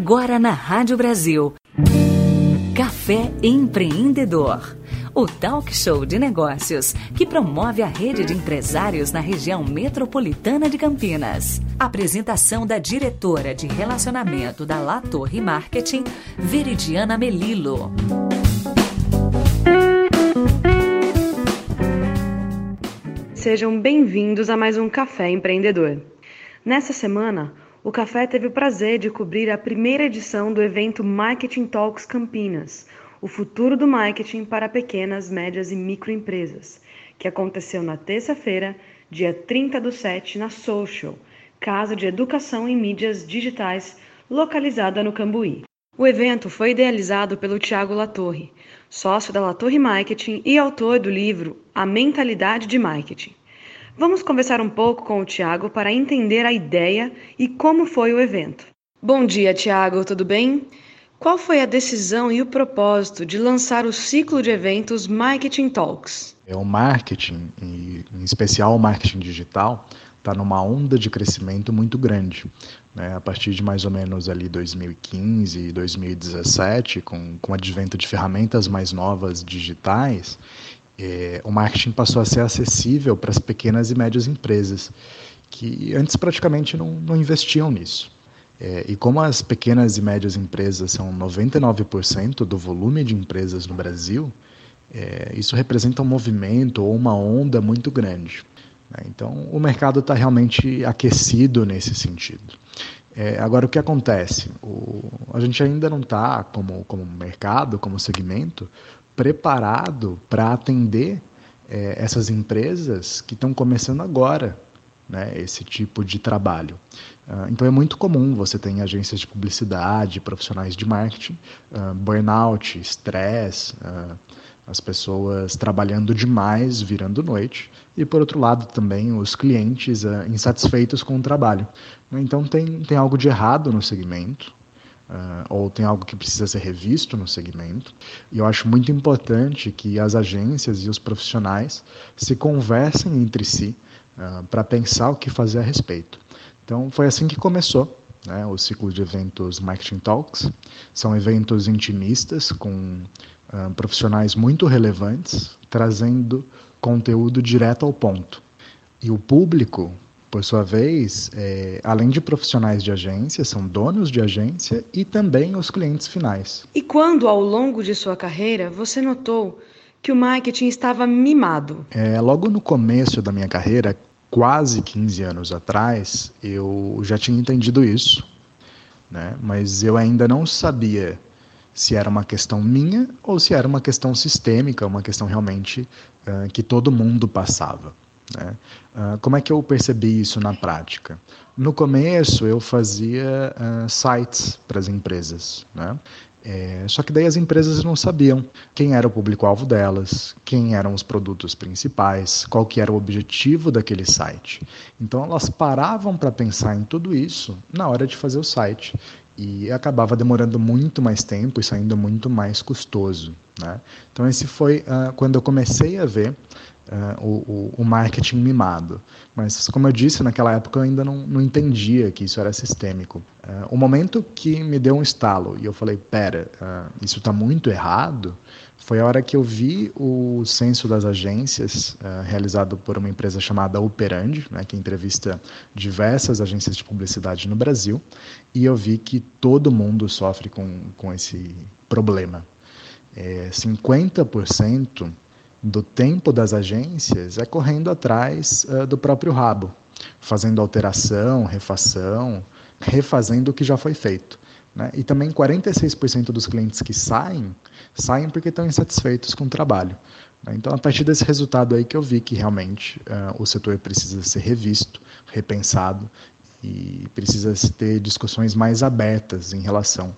Agora na Rádio Brasil. Café Empreendedor. O talk show de negócios que promove a rede de empresários na região metropolitana de Campinas. Apresentação da diretora de relacionamento da La Torre Marketing, Veridiana Melilo. Sejam bem-vindos a mais um Café Empreendedor. Nessa semana, o Café teve o prazer de cobrir a primeira edição do evento Marketing Talks Campinas, o futuro do marketing para pequenas, médias e microempresas, que aconteceu na terça-feira, dia 30 do 7, na Social, Casa de Educação em Mídias Digitais, localizada no Cambuí. O evento foi idealizado pelo Tiago Latorre, sócio da Latorre Marketing e autor do livro A Mentalidade de Marketing. Vamos conversar um pouco com o Tiago para entender a ideia e como foi o evento. Bom dia, Tiago, tudo bem? Qual foi a decisão e o propósito de lançar o ciclo de eventos Marketing Talks? É o marketing, e em especial o marketing digital, está numa onda de crescimento muito grande. Né? A partir de mais ou menos ali 2015 e 2017, com, com o advento de ferramentas mais novas digitais, é, o marketing passou a ser acessível para as pequenas e médias empresas, que antes praticamente não, não investiam nisso. É, e como as pequenas e médias empresas são 99% do volume de empresas no Brasil, é, isso representa um movimento ou uma onda muito grande. Né? Então, o mercado está realmente aquecido nesse sentido. É, agora, o que acontece? O, a gente ainda não está, como, como mercado, como segmento, preparado para atender é, essas empresas que estão começando agora né, esse tipo de trabalho. Uh, então é muito comum você ter agências de publicidade, profissionais de marketing, uh, burnout, estresse, uh, as pessoas trabalhando demais, virando noite, e por outro lado também os clientes insatisfeitos com o trabalho. Então tem, tem algo de errado no segmento, Uh, ou tem algo que precisa ser revisto no segmento. E eu acho muito importante que as agências e os profissionais se conversem entre si uh, para pensar o que fazer a respeito. Então, foi assim que começou né, o ciclo de eventos Marketing Talks. São eventos intimistas com uh, profissionais muito relevantes, trazendo conteúdo direto ao ponto. E o público por sua vez, é, além de profissionais de agência, são donos de agência e também os clientes finais. E quando, ao longo de sua carreira, você notou que o marketing estava mimado? É, logo no começo da minha carreira, quase 15 anos atrás, eu já tinha entendido isso, né? mas eu ainda não sabia se era uma questão minha ou se era uma questão sistêmica, uma questão realmente uh, que todo mundo passava. Né? Uh, como é que eu percebi isso na prática? No começo eu fazia uh, sites para as empresas, né? É, só que daí as empresas não sabiam quem era o público-alvo delas, quem eram os produtos principais, qual que era o objetivo daquele site. Então elas paravam para pensar em tudo isso na hora de fazer o site e acabava demorando muito mais tempo e saindo muito mais custoso. Né? Então esse foi uh, quando eu comecei a ver uh, o, o, marketing mimado. Mas, como eu disse, naquela época eu ainda não, não entendia que isso era sistêmico. Uh, o momento que me deu um estalo e eu falei, pera, uh, isso está muito errado, foi a hora que eu vi o censo das agências realizado por uma empresa chamada Operandi, né, que entrevista diversas agências de publicidade no Brasil, e eu vi que todo mundo sofre com, com esse problema. É, 50% do tempo das agências é correndo atrás uh, do próprio rabo, fazendo alteração, refação, refazendo o que já foi feito. Né? E também 46% dos clientes que saem, saem porque estão insatisfeitos com o trabalho. Né? Então, a partir desse resultado aí que eu vi que realmente uh, o setor precisa ser revisto, repensado e precisa ter discussões mais abertas em relação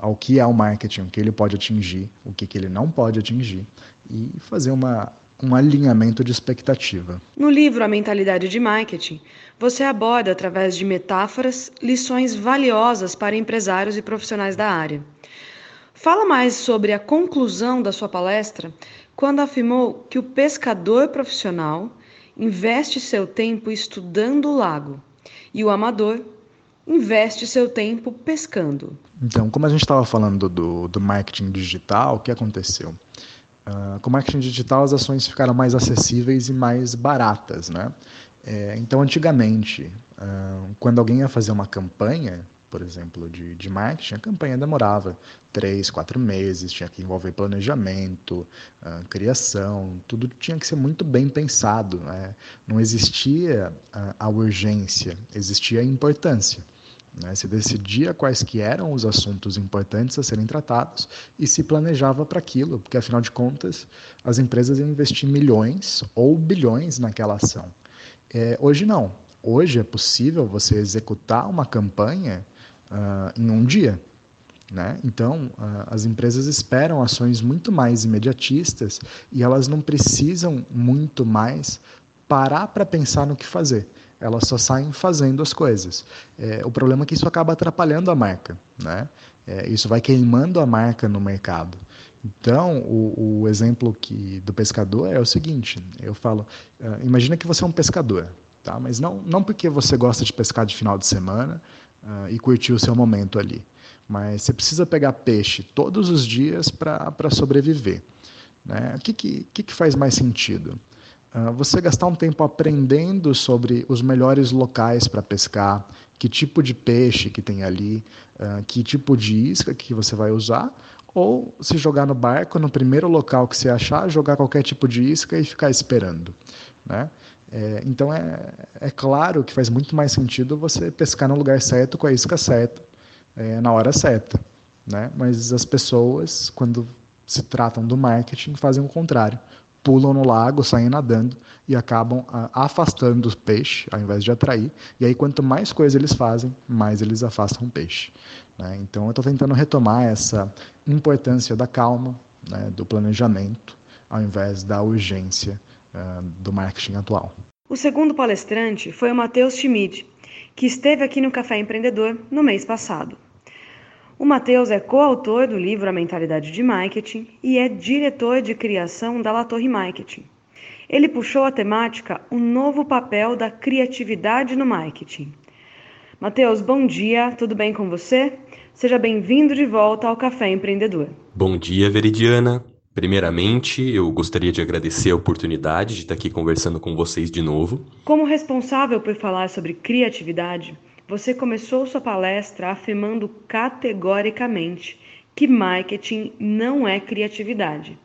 ao que é o marketing, o que ele pode atingir, o que, que ele não pode atingir, e fazer uma, um alinhamento de expectativa. No livro A Mentalidade de Marketing, você aborda, através de metáforas, lições valiosas para empresários e profissionais da área. Fala mais sobre a conclusão da sua palestra quando afirmou que o pescador profissional investe seu tempo estudando o lago e o amador investe seu tempo pescando. Então, como a gente estava falando do, do marketing digital, o que aconteceu? Uh, com o marketing digital, as ações ficaram mais acessíveis e mais baratas, né? É, então, antigamente, uh, quando alguém ia fazer uma campanha, por exemplo, de, de marketing, a campanha demorava três, quatro meses, tinha que envolver planejamento, uh, criação, tudo tinha que ser muito bem pensado. Né? Não existia a urgência, existia a importância. Né? Se decidia quais que eram os assuntos importantes a serem tratados e se planejava para aquilo, porque afinal de contas as empresas iam investir milhões ou bilhões naquela ação. É, hoje não. Hoje é possível você executar uma campanha uh, em um dia. Né? Então, uh, as empresas esperam ações muito mais imediatistas e elas não precisam muito mais parar para pensar no que fazer elas só saem fazendo as coisas. É, o problema é que isso acaba atrapalhando a marca, né? É, isso vai queimando a marca no mercado. Então, o, o, exemplo que, do pescador é o seguinte: eu falo, uh, imagina que você é um pescador, tá? Mas não, não porque você gosta de pescar de final de semana uh, e curtir o seu momento ali, mas você precisa pegar peixe todos os dias para sobreviver. Né? O que, que, que faz mais sentido? Ah, você gastar um tempo aprendendo sobre os melhores locais para pescar, que tipo de peixe que tem ali, uh, que tipo de isca que você vai usar, ou se jogar no barco, no primeiro local que você achar, jogar qualquer tipo de isca e ficar esperando. Né? É, então é, é claro que faz muito mais sentido você pescar no lugar certo, com a isca certa, é, na hora certa. Né? Mas as pessoas, quando se tratam do marketing, fazem o contrário pulam no lago, saem nadando e acabam ah, afastando o peixe ao invés de atrair. E aí, quanto mais coisa eles fazem, mais eles afastam o peixe. Né? Então, eu estou tentando retomar essa importância da calma, né, do planejamento, ao invés da urgência uh, do marketing atual. O segundo palestrante foi o Matheus Schmidt, que esteve aqui no Café Empreendedor no mês passado. O Matheus é coautor do livro A Mentalidade de Marketing e é diretor de criação da La Torre Marketing. Ele puxou a temática O novo papel da criatividade no marketing. Matheus, bom dia, tudo bem com você? Seja bem-vindo de volta ao Café Empreendedor. Bom dia, Veridiana. Primeiramente, eu gostaria de agradecer a oportunidade de estar aqui conversando com vocês de novo. Como responsável por falar sobre criatividade, você começou sua palestra afirmando categoricamente que marketing não é criatividade.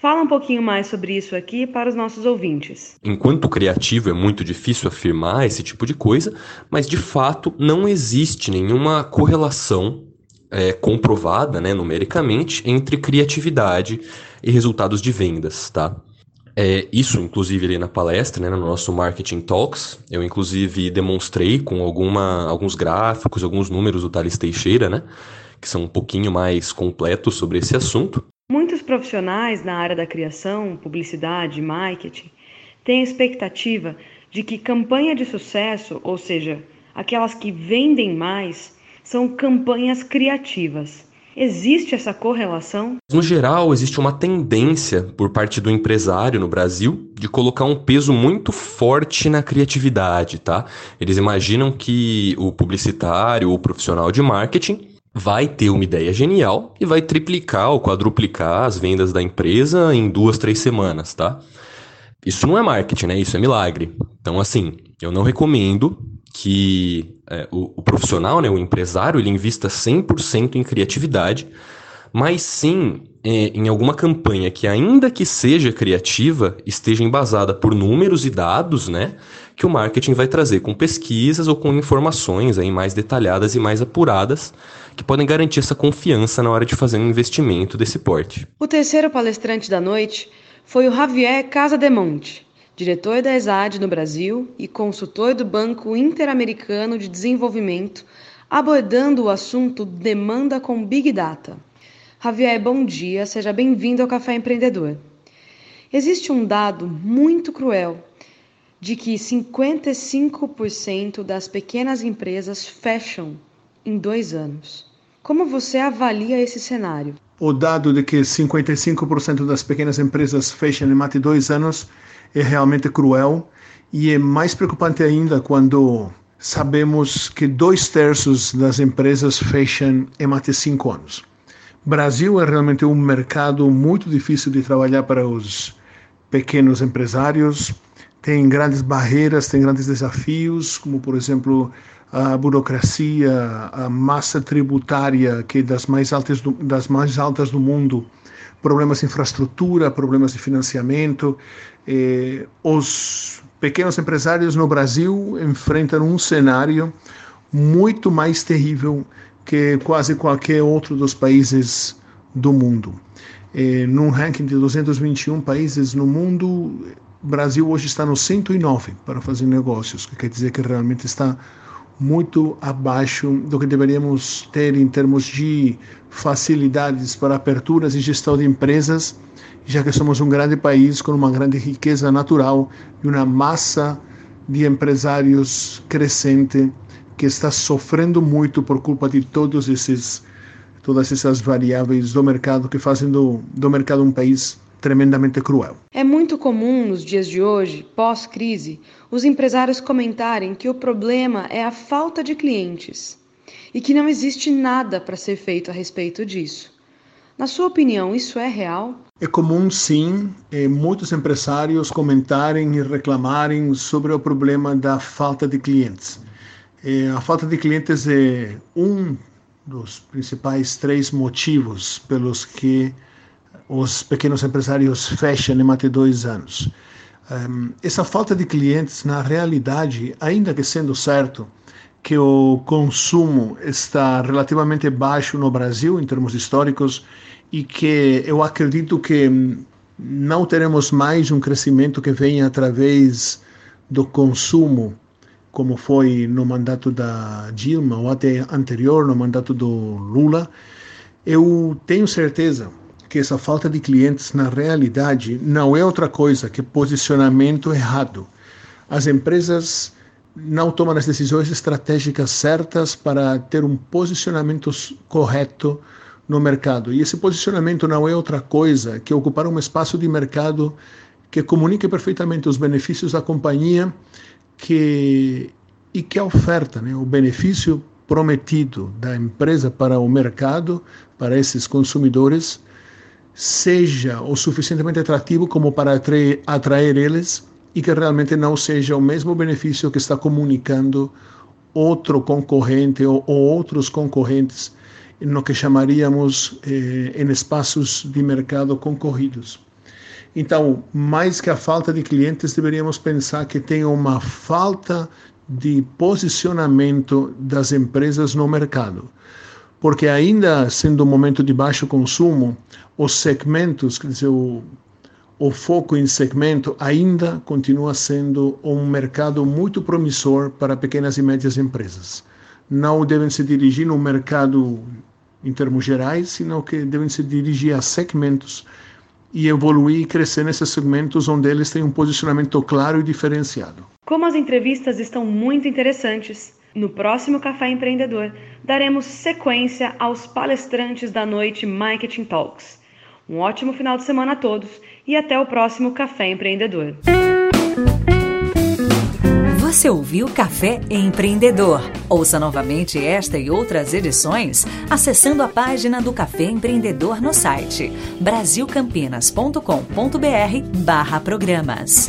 Fala um pouquinho mais sobre isso aqui para os nossos ouvintes. Enquanto criativo é muito difícil afirmar esse tipo de coisa, mas de fato não existe nenhuma correlação é, comprovada né, numericamente entre criatividade e resultados de vendas, tá? É, isso, inclusive, ali na palestra, né, no nosso Marketing Talks, eu inclusive demonstrei com alguma, alguns gráficos, alguns números do Thales Teixeira, né, que são um pouquinho mais completos sobre esse assunto. Muitos profissionais na área da criação, publicidade, marketing, têm expectativa de que campanha de sucesso, ou seja, aquelas que vendem mais, são campanhas criativas. Existe essa correlação? No geral, existe uma tendência por parte do empresário no Brasil de colocar um peso muito forte na criatividade, tá? Eles imaginam que o publicitário ou profissional de marketing vai ter uma ideia genial e vai triplicar ou quadruplicar as vendas da empresa em duas, três semanas, tá? Isso não é marketing, né? Isso é milagre. Então, assim, eu não recomendo que é, o, o, profissional, né, o empresário, ele invista 100% em criatividade, mas sim é, em alguma campanha que, ainda que seja criativa, esteja embasada por números e dados, né, que o marketing vai trazer com pesquisas ou com informações aí mais detalhadas e mais apuradas, que podem garantir essa confiança na hora de fazer um investimento desse porte. O terceiro palestrante da noite foi o Javier Casademonte diretor da ESAD no Brasil e consultor do Banco Interamericano de Desenvolvimento, abordando o assunto demanda com Big Data. Javier, bom dia, seja bem-vindo ao Café Empreendedor. Existe um dado muito cruel de que 55% das pequenas empresas fecham em dois anos. Como você avalia esse cenário? O dado de que 55% das pequenas empresas fecham em mais de dois anos é realmente cruel e é mais preocupante ainda quando sabemos que dois terços das empresas fecham em até cinco anos. Brasil é realmente um mercado muito difícil de trabalhar para os pequenos empresários. Tem grandes barreiras, tem grandes desafios, como por exemplo a burocracia, a massa tributária que é das mais altas do, das mais altas do mundo, problemas de infraestrutura, problemas de financiamento. Eh, os pequenos empresários no Brasil enfrentam um cenário muito mais terrível que quase qualquer outro dos países do mundo. Eh, num ranking de 221 países no mundo, Brasil hoje está no 109 para fazer negócios, que quer dizer que realmente está muito abaixo do que deveríamos ter em termos de facilidades para aperturas e gestão de empresas já que somos um grande país com uma grande riqueza natural e uma massa de empresários crescente que está sofrendo muito por culpa de todos esses todas essas variáveis do mercado que fazem do, do mercado um país tremendamente cruel. É muito comum nos dias de hoje, pós-crise, os empresários comentarem que o problema é a falta de clientes e que não existe nada para ser feito a respeito disso. Na sua opinião, isso é real? É comum, sim, eh, muitos empresários comentarem e reclamarem sobre o problema da falta de clientes. Eh, a falta de clientes é um dos principais três motivos pelos que os pequenos empresários fecham em até dois anos. Um, essa falta de clientes, na realidade, ainda que sendo certo que o consumo está relativamente baixo no Brasil, em termos históricos, e que eu acredito que não teremos mais um crescimento que venha através do consumo, como foi no mandato da Dilma ou até anterior, no mandato do Lula. Eu tenho certeza que essa falta de clientes, na realidade, não é outra coisa que posicionamento errado. As empresas não tomam as decisões estratégicas certas para ter um posicionamento correto no mercado. E esse posicionamento não é outra coisa que ocupar um espaço de mercado que comunique perfeitamente os benefícios da companhia que, e que a oferta, né, o benefício prometido da empresa para o mercado, para esses consumidores, seja o suficientemente atrativo como para atrair, atrair eles e que realmente não seja o mesmo benefício que está comunicando outro concorrente ou, ou outros concorrentes no que chamaríamos eh, em espaços de mercado concorridos. Então, mais que a falta de clientes, deveríamos pensar que tem uma falta de posicionamento das empresas no mercado. Porque, ainda sendo um momento de baixo consumo, os segmentos, quer dizer, o, o foco em segmento ainda continua sendo um mercado muito promissor para pequenas e médias empresas. Não devem se dirigir no mercado em termos gerais, sino que devem se dirigir a segmentos e evoluir e crescer nesses segmentos onde eles têm um posicionamento claro e diferenciado. Como as entrevistas estão muito interessantes, no próximo Café Empreendedor daremos sequência aos palestrantes da noite Marketing Talks. Um ótimo final de semana a todos e até o próximo Café Empreendedor. Você ouviu Café Empreendedor? Ouça novamente esta e outras edições acessando a página do Café Empreendedor no site brasilcampinas.com.br/programas.